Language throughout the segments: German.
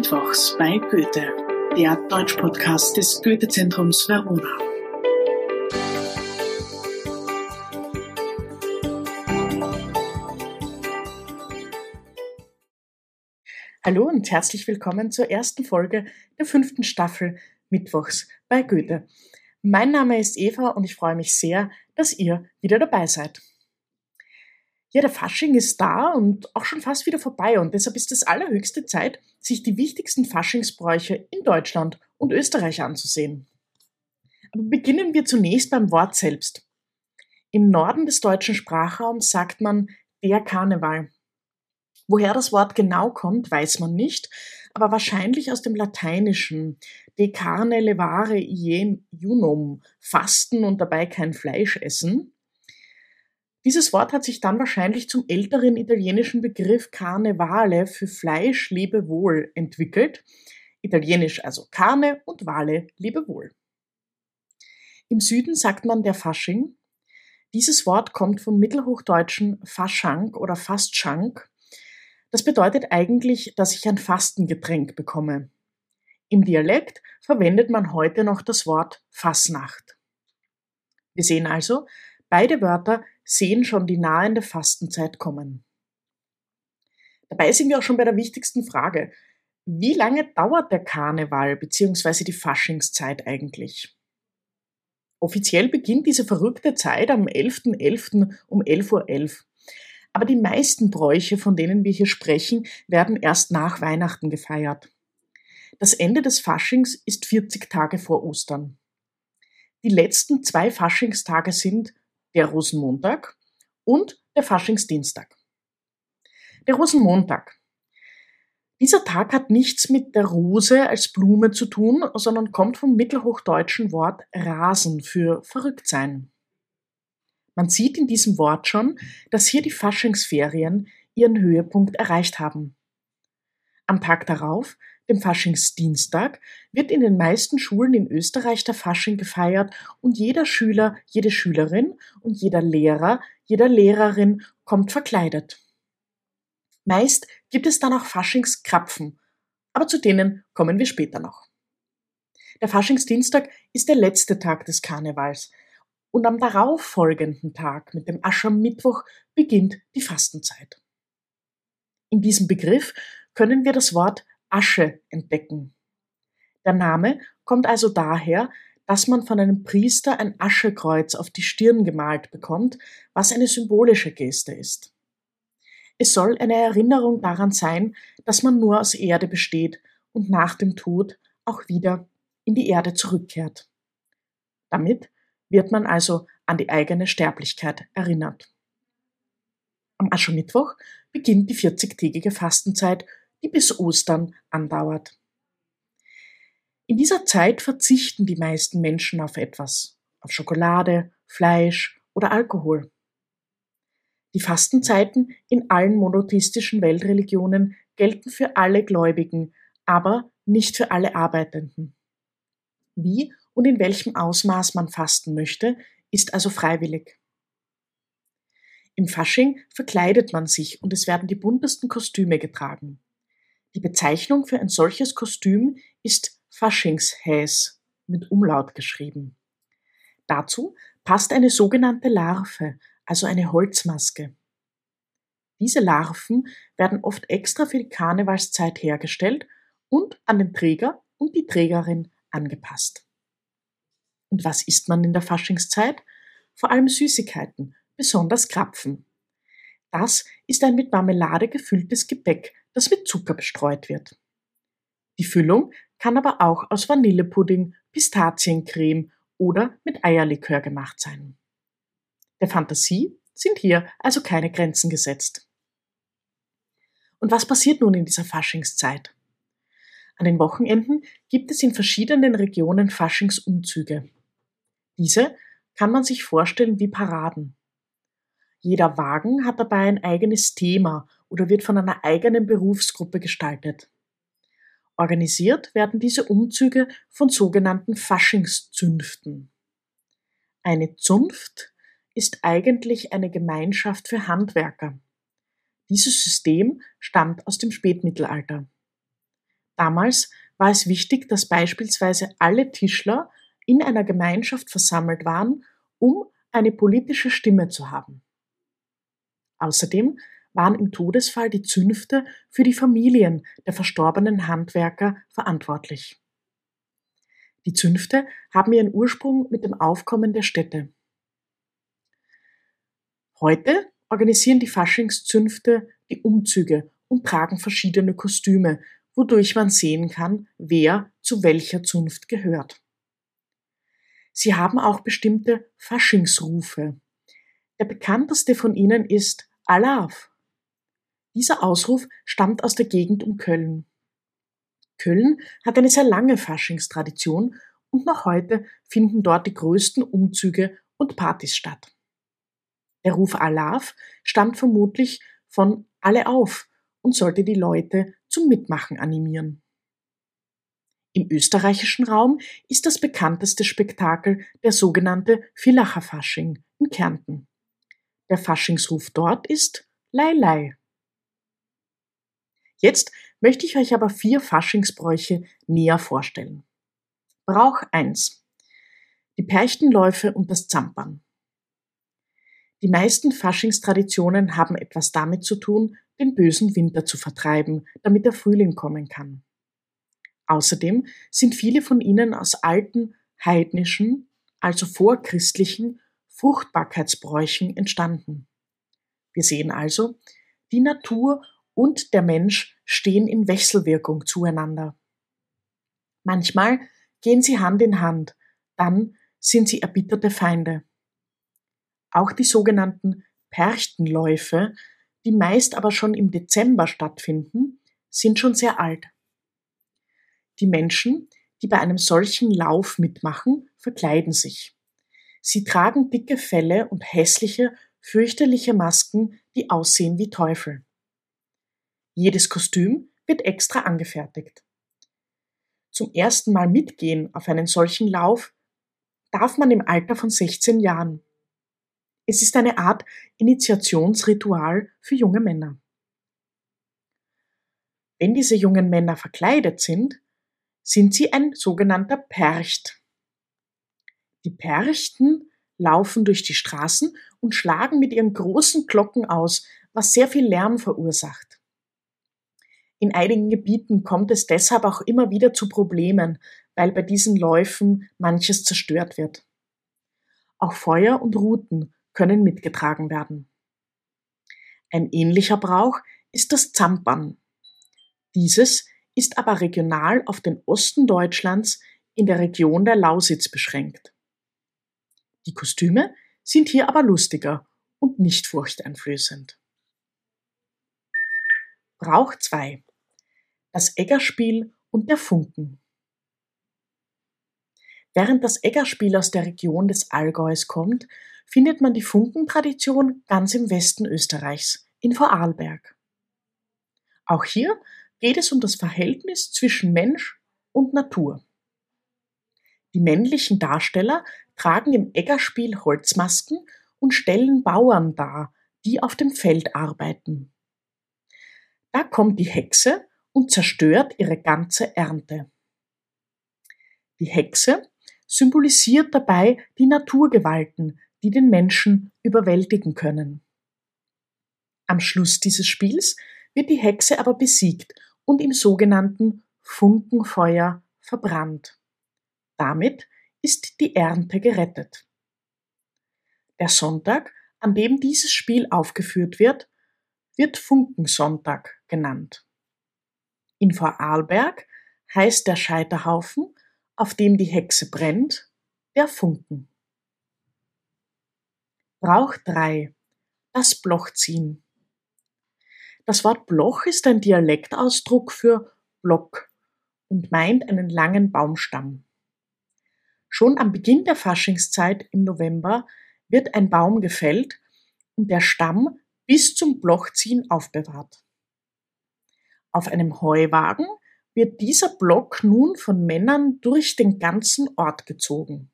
Mittwochs bei Goethe, der Deutschpodcast des Goethe-Zentrums Verona. Hallo und herzlich willkommen zur ersten Folge der fünften Staffel Mittwochs bei Goethe. Mein Name ist Eva und ich freue mich sehr, dass ihr wieder dabei seid. Ja, der Fasching ist da und auch schon fast wieder vorbei und deshalb ist es allerhöchste Zeit, sich die wichtigsten Faschingsbräuche in Deutschland und Österreich anzusehen. Aber beginnen wir zunächst beim Wort selbst. Im Norden des deutschen Sprachraums sagt man der Karneval. Woher das Wort genau kommt, weiß man nicht, aber wahrscheinlich aus dem Lateinischen de carne levare ien junum, fasten und dabei kein Fleisch essen. Dieses Wort hat sich dann wahrscheinlich zum älteren italienischen Begriff Carnevale für Fleisch, Lebewohl entwickelt. Italienisch also Carne und Wale, Lebewohl. Im Süden sagt man der Fasching. Dieses Wort kommt vom mittelhochdeutschen Faschank oder Fastschank. Das bedeutet eigentlich, dass ich ein Fastengetränk bekomme. Im Dialekt verwendet man heute noch das Wort Fassnacht. Wir sehen also, beide Wörter sehen schon die nahende Fastenzeit kommen. Dabei sind wir auch schon bei der wichtigsten Frage. Wie lange dauert der Karneval bzw. die Faschingszeit eigentlich? Offiziell beginnt diese verrückte Zeit am 11.11. .11. um 11.11 Uhr. .11. Aber die meisten Bräuche, von denen wir hier sprechen, werden erst nach Weihnachten gefeiert. Das Ende des Faschings ist 40 Tage vor Ostern. Die letzten zwei Faschingstage sind der Rosenmontag und der Faschingsdienstag. Der Rosenmontag. Dieser Tag hat nichts mit der Rose als Blume zu tun, sondern kommt vom mittelhochdeutschen Wort Rasen für verrückt sein. Man sieht in diesem Wort schon, dass hier die Faschingsferien ihren Höhepunkt erreicht haben. Am Tag darauf dem Faschingsdienstag, wird in den meisten Schulen in Österreich der Fasching gefeiert und jeder Schüler, jede Schülerin und jeder Lehrer, jeder Lehrerin kommt verkleidet. Meist gibt es dann auch Faschingskrapfen, aber zu denen kommen wir später noch. Der Faschingsdienstag ist der letzte Tag des Karnevals und am darauffolgenden Tag mit dem Aschermittwoch beginnt die Fastenzeit. In diesem Begriff können wir das Wort Asche entdecken. Der Name kommt also daher, dass man von einem Priester ein Aschekreuz auf die Stirn gemalt bekommt, was eine symbolische Geste ist. Es soll eine Erinnerung daran sein, dass man nur aus Erde besteht und nach dem Tod auch wieder in die Erde zurückkehrt. Damit wird man also an die eigene Sterblichkeit erinnert. Am Aschermittwoch beginnt die 40-tägige Fastenzeit die bis Ostern andauert. In dieser Zeit verzichten die meisten Menschen auf etwas, auf Schokolade, Fleisch oder Alkohol. Die Fastenzeiten in allen monotheistischen Weltreligionen gelten für alle Gläubigen, aber nicht für alle Arbeitenden. Wie und in welchem Ausmaß man fasten möchte, ist also freiwillig. Im Fasching verkleidet man sich und es werden die buntesten Kostüme getragen. Die Bezeichnung für ein solches Kostüm ist Faschingshäs mit Umlaut geschrieben. Dazu passt eine sogenannte Larve, also eine Holzmaske. Diese Larven werden oft extra für die Karnevalszeit hergestellt und an den Träger und die Trägerin angepasst. Und was isst man in der Faschingszeit? Vor allem Süßigkeiten, besonders Krapfen. Das ist ein mit Marmelade gefülltes Gebäck, das mit Zucker bestreut wird. Die Füllung kann aber auch aus Vanillepudding, Pistaziencreme oder mit Eierlikör gemacht sein. Der Fantasie sind hier also keine Grenzen gesetzt. Und was passiert nun in dieser Faschingszeit? An den Wochenenden gibt es in verschiedenen Regionen Faschingsumzüge. Diese kann man sich vorstellen wie Paraden. Jeder Wagen hat dabei ein eigenes Thema oder wird von einer eigenen Berufsgruppe gestaltet. Organisiert werden diese Umzüge von sogenannten Faschingszünften. Eine Zunft ist eigentlich eine Gemeinschaft für Handwerker. Dieses System stammt aus dem Spätmittelalter. Damals war es wichtig, dass beispielsweise alle Tischler in einer Gemeinschaft versammelt waren, um eine politische Stimme zu haben. Außerdem waren im Todesfall die Zünfte für die Familien der verstorbenen Handwerker verantwortlich. Die Zünfte haben ihren Ursprung mit dem Aufkommen der Städte. Heute organisieren die Faschingszünfte die Umzüge und tragen verschiedene Kostüme, wodurch man sehen kann, wer zu welcher Zunft gehört. Sie haben auch bestimmte Faschingsrufe. Der bekannteste von ihnen ist Alav. Dieser Ausruf stammt aus der Gegend um Köln. Köln hat eine sehr lange Faschingstradition und noch heute finden dort die größten Umzüge und Partys statt. Der Ruf Alav stammt vermutlich von Alle auf und sollte die Leute zum Mitmachen animieren. Im österreichischen Raum ist das bekannteste Spektakel der sogenannte Villacher Fasching in Kärnten. Der Faschingsruf dort ist Lei Lei. Jetzt möchte ich euch aber vier Faschingsbräuche näher vorstellen. Brauch 1. Die Perchtenläufe und das Zampern. Die meisten Faschingstraditionen haben etwas damit zu tun, den bösen Winter zu vertreiben, damit der Frühling kommen kann. Außerdem sind viele von ihnen aus alten, heidnischen, also vorchristlichen Fruchtbarkeitsbräuchen entstanden. Wir sehen also, die Natur und der Mensch stehen in Wechselwirkung zueinander. Manchmal gehen sie Hand in Hand, dann sind sie erbitterte Feinde. Auch die sogenannten Perchtenläufe, die meist aber schon im Dezember stattfinden, sind schon sehr alt. Die Menschen, die bei einem solchen Lauf mitmachen, verkleiden sich. Sie tragen dicke Felle und hässliche, fürchterliche Masken, die aussehen wie Teufel. Jedes Kostüm wird extra angefertigt. Zum ersten Mal mitgehen auf einen solchen Lauf darf man im Alter von 16 Jahren. Es ist eine Art Initiationsritual für junge Männer. Wenn diese jungen Männer verkleidet sind, sind sie ein sogenannter Percht. Die Perchten laufen durch die Straßen und schlagen mit ihren großen Glocken aus, was sehr viel Lärm verursacht. In einigen Gebieten kommt es deshalb auch immer wieder zu Problemen, weil bei diesen Läufen manches zerstört wird. Auch Feuer und Routen können mitgetragen werden. Ein ähnlicher Brauch ist das Zampern. Dieses ist aber regional auf den Osten Deutschlands in der Region der Lausitz beschränkt. Die Kostüme sind hier aber lustiger und nicht furchteinflößend. Brauch 2. Das Eggerspiel und der Funken. Während das Eggerspiel aus der Region des Allgäus kommt, findet man die Funkentradition ganz im Westen Österreichs, in Vorarlberg. Auch hier geht es um das Verhältnis zwischen Mensch und Natur. Die männlichen Darsteller tragen im Eggerspiel Holzmasken und stellen Bauern dar, die auf dem Feld arbeiten. Da kommt die Hexe und zerstört ihre ganze Ernte. Die Hexe symbolisiert dabei die Naturgewalten, die den Menschen überwältigen können. Am Schluss dieses Spiels wird die Hexe aber besiegt und im sogenannten Funkenfeuer verbrannt. Damit ist die Ernte gerettet. Der Sonntag, an dem dieses Spiel aufgeführt wird, wird Funkensonntag genannt. In Vorarlberg heißt der Scheiterhaufen, auf dem die Hexe brennt, der Funken. Brauch 3. Das Blochziehen. Das Wort Bloch ist ein Dialektausdruck für Block und meint einen langen Baumstamm. Schon am Beginn der Faschingszeit im November wird ein Baum gefällt und der Stamm bis zum Blochziehen aufbewahrt. Auf einem Heuwagen wird dieser Block nun von Männern durch den ganzen Ort gezogen.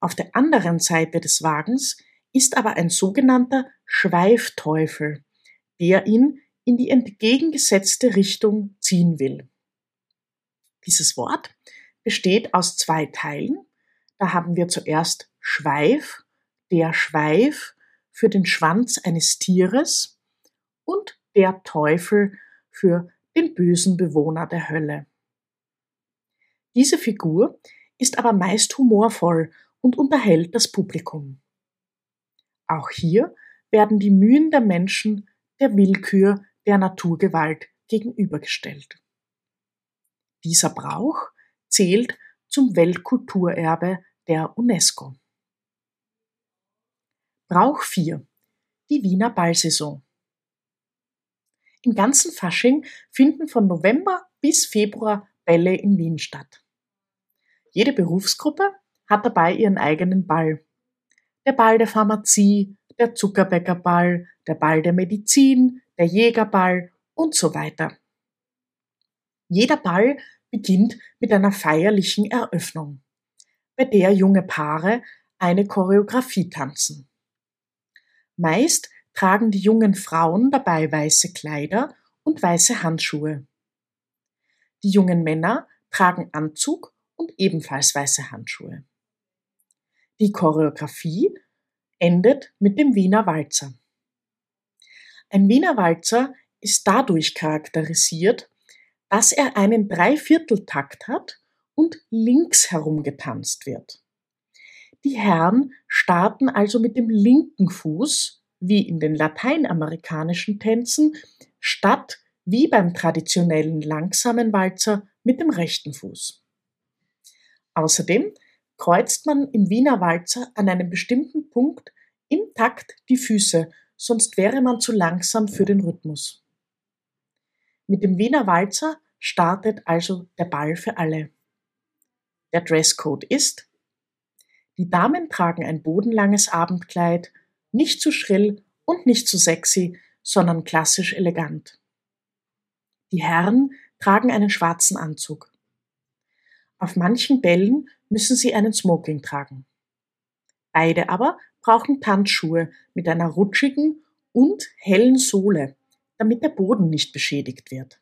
Auf der anderen Seite des Wagens ist aber ein sogenannter Schweifteufel, der ihn in die entgegengesetzte Richtung ziehen will. Dieses Wort besteht aus zwei Teilen. Da haben wir zuerst Schweif, der Schweif für den Schwanz eines Tieres und der Teufel für den bösen Bewohner der Hölle. Diese Figur ist aber meist humorvoll und unterhält das Publikum. Auch hier werden die Mühen der Menschen der Willkür der Naturgewalt gegenübergestellt. Dieser Brauch zählt zum Weltkulturerbe der UNESCO. Brauch 4. Die Wiener Ballsaison. Im ganzen Fasching finden von November bis Februar Bälle in Wien statt. Jede Berufsgruppe hat dabei ihren eigenen Ball. Der Ball der Pharmazie, der Zuckerbäckerball, der Ball der Medizin, der Jägerball und so weiter. Jeder Ball beginnt mit einer feierlichen Eröffnung, bei der junge Paare eine Choreografie tanzen. Meist tragen die jungen Frauen dabei weiße Kleider und weiße Handschuhe. Die jungen Männer tragen Anzug und ebenfalls weiße Handschuhe. Die Choreografie endet mit dem Wiener Walzer. Ein Wiener Walzer ist dadurch charakterisiert, dass er einen Dreivierteltakt hat und links herum getanzt wird. Die Herren starten also mit dem linken Fuß, wie in den lateinamerikanischen Tänzen, statt wie beim traditionellen langsamen Walzer mit dem rechten Fuß. Außerdem kreuzt man im Wiener Walzer an einem bestimmten Punkt im Takt die Füße, sonst wäre man zu langsam für den Rhythmus. Mit dem Wiener Walzer startet also der Ball für alle. Der Dresscode ist Die Damen tragen ein bodenlanges Abendkleid, nicht zu schrill und nicht zu sexy, sondern klassisch elegant. Die Herren tragen einen schwarzen Anzug. Auf manchen Bällen müssen sie einen Smoking tragen. Beide aber brauchen Tanzschuhe mit einer rutschigen und hellen Sohle, damit der Boden nicht beschädigt wird.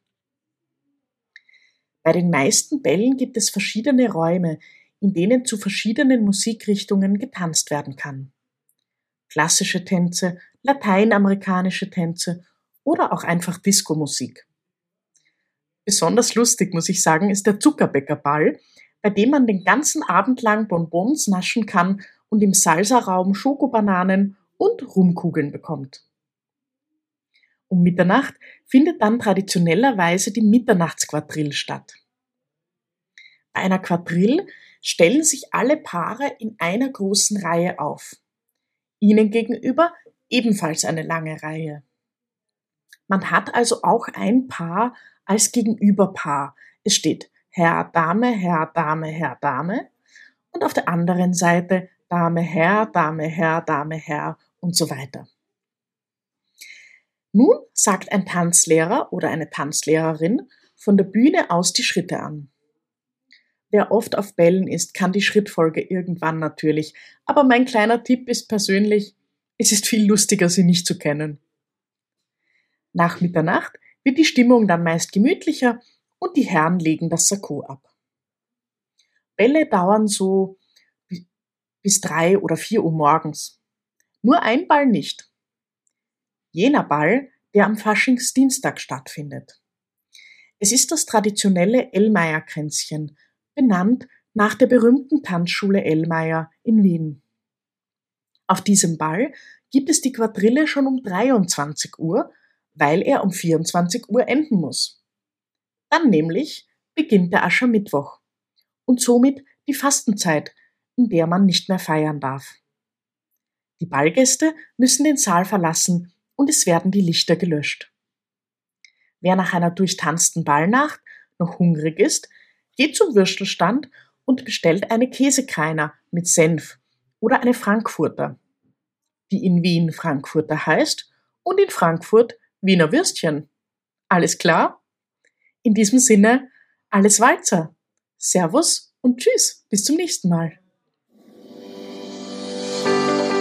Bei den meisten Bällen gibt es verschiedene Räume, in denen zu verschiedenen Musikrichtungen getanzt werden kann. Klassische Tänze, lateinamerikanische Tänze oder auch einfach Diskomusik. Besonders lustig, muss ich sagen, ist der Zuckerbäckerball, bei dem man den ganzen Abend lang Bonbons naschen kann und im Salsa-Raum Schokobananen und Rumkugeln bekommt. Um Mitternacht findet dann traditionellerweise die Mitternachtsquadrille statt. Bei einer Quadrille stellen sich alle Paare in einer großen Reihe auf. Ihnen gegenüber ebenfalls eine lange Reihe. Man hat also auch ein Paar als Gegenüberpaar. Es steht Herr, Dame, Herr, Dame, Herr, Dame und auf der anderen Seite Dame, Herr, Dame, Herr, Dame, Herr und so weiter. Nun sagt ein Tanzlehrer oder eine Tanzlehrerin von der Bühne aus die Schritte an. Wer oft auf Bällen ist, kann die Schrittfolge irgendwann natürlich, aber mein kleiner Tipp ist persönlich, es ist viel lustiger, sie nicht zu kennen. Nach Mitternacht wird die Stimmung dann meist gemütlicher und die Herren legen das Sakko ab. Bälle dauern so bis drei oder vier Uhr morgens. Nur ein Ball nicht. Jener Ball, der am Faschingsdienstag stattfindet. Es ist das traditionelle Ellmeier-Kränzchen, benannt nach der berühmten Tanzschule Ellmeier in Wien. Auf diesem Ball gibt es die Quadrille schon um 23 Uhr weil er um 24 Uhr enden muss. Dann nämlich beginnt der Aschermittwoch und somit die Fastenzeit, in der man nicht mehr feiern darf. Die Ballgäste müssen den Saal verlassen und es werden die Lichter gelöscht. Wer nach einer durchtanzten Ballnacht noch hungrig ist, geht zum Würstelstand und bestellt eine Käsekreiner mit Senf oder eine Frankfurter, die in Wien Frankfurter heißt und in Frankfurt Wiener Würstchen. Alles klar? In diesem Sinne, alles Walzer. Servus und Tschüss. Bis zum nächsten Mal.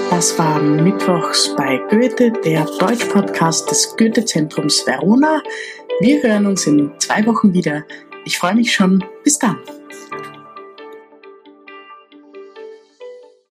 Das war Mittwochs bei Goethe, der Deutsch-Podcast des Goethe-Zentrums Verona. Wir hören uns in zwei Wochen wieder. Ich freue mich schon. Bis dann.